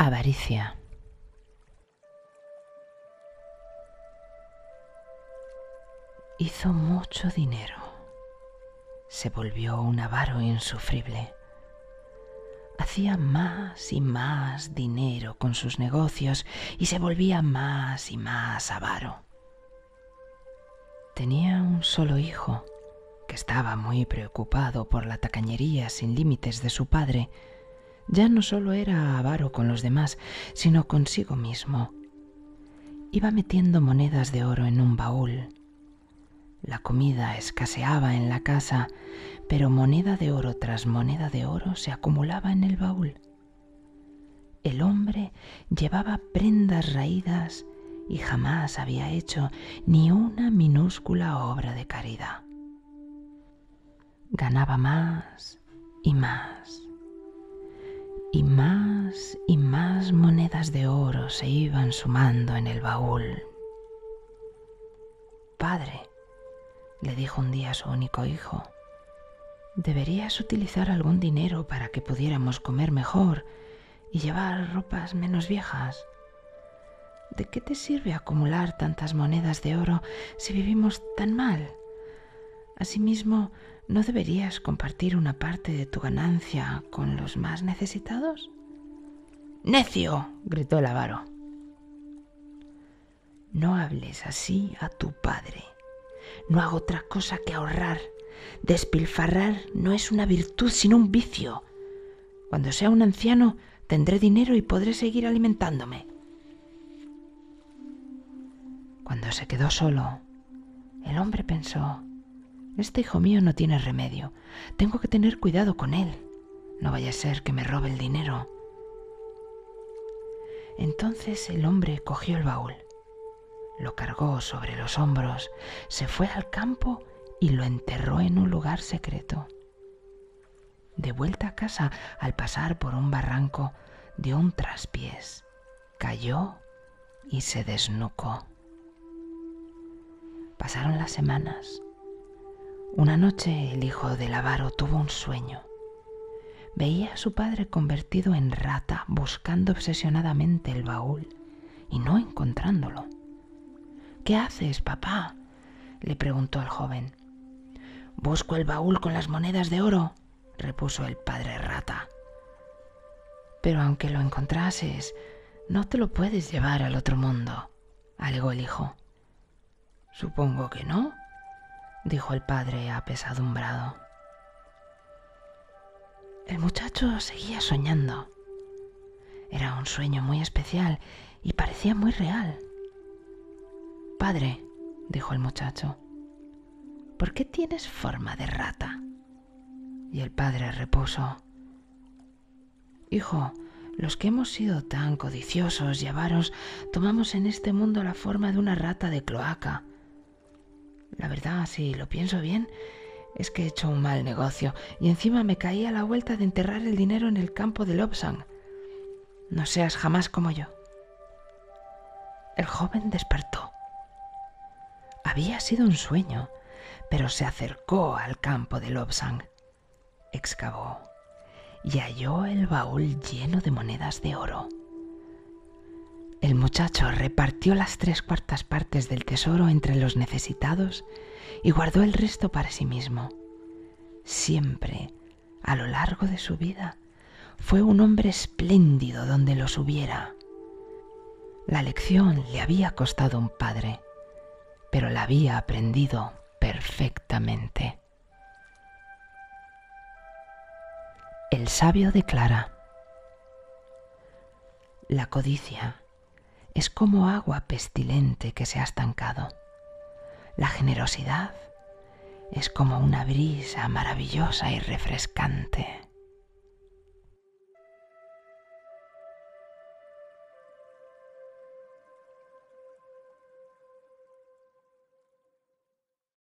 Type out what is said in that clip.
Avaricia. Hizo mucho dinero. Se volvió un avaro insufrible. Hacía más y más dinero con sus negocios y se volvía más y más avaro. Tenía un solo hijo que estaba muy preocupado por la tacañería sin límites de su padre. Ya no solo era avaro con los demás, sino consigo mismo. Iba metiendo monedas de oro en un baúl la comida escaseaba en la casa, pero moneda de oro tras moneda de oro se acumulaba en el baúl. El hombre llevaba prendas raídas y jamás había hecho ni una minúscula obra de caridad. Ganaba más y más, y más y más monedas de oro se iban sumando en el baúl. Padre, le dijo un día a su único hijo, deberías utilizar algún dinero para que pudiéramos comer mejor y llevar ropas menos viejas. ¿De qué te sirve acumular tantas monedas de oro si vivimos tan mal? Asimismo, ¿no deberías compartir una parte de tu ganancia con los más necesitados? Necio, gritó el avaro. No hables así a tu padre no hago otra cosa que ahorrar. Despilfarrar no es una virtud, sino un vicio. Cuando sea un anciano, tendré dinero y podré seguir alimentándome. Cuando se quedó solo, el hombre pensó, este hijo mío no tiene remedio, tengo que tener cuidado con él, no vaya a ser que me robe el dinero. Entonces el hombre cogió el baúl lo cargó sobre los hombros, se fue al campo y lo enterró en un lugar secreto. De vuelta a casa, al pasar por un barranco, dio un traspiés, cayó y se desnucó. Pasaron las semanas. Una noche el hijo del avaro tuvo un sueño. Veía a su padre convertido en rata buscando obsesionadamente el baúl y no encontrándolo. ¿Qué haces, papá? le preguntó el joven. Busco el baúl con las monedas de oro, repuso el padre rata. Pero aunque lo encontrases, no te lo puedes llevar al otro mundo, alegó el hijo. Supongo que no, dijo el padre apesadumbrado. El muchacho seguía soñando. Era un sueño muy especial y parecía muy real. Padre, dijo el muchacho, ¿por qué tienes forma de rata? Y el padre repuso, Hijo, los que hemos sido tan codiciosos y avaros tomamos en este mundo la forma de una rata de cloaca. La verdad, si lo pienso bien, es que he hecho un mal negocio y encima me caí a la vuelta de enterrar el dinero en el campo de Lobsang. No seas jamás como yo. El joven despertó. Había sido un sueño, pero se acercó al campo de Lobsang. Excavó y halló el baúl lleno de monedas de oro. El muchacho repartió las tres cuartas partes del tesoro entre los necesitados y guardó el resto para sí mismo. Siempre, a lo largo de su vida, fue un hombre espléndido donde los hubiera. La lección le había costado un padre pero la había aprendido perfectamente. El sabio declara, la codicia es como agua pestilente que se ha estancado. La generosidad es como una brisa maravillosa y refrescante.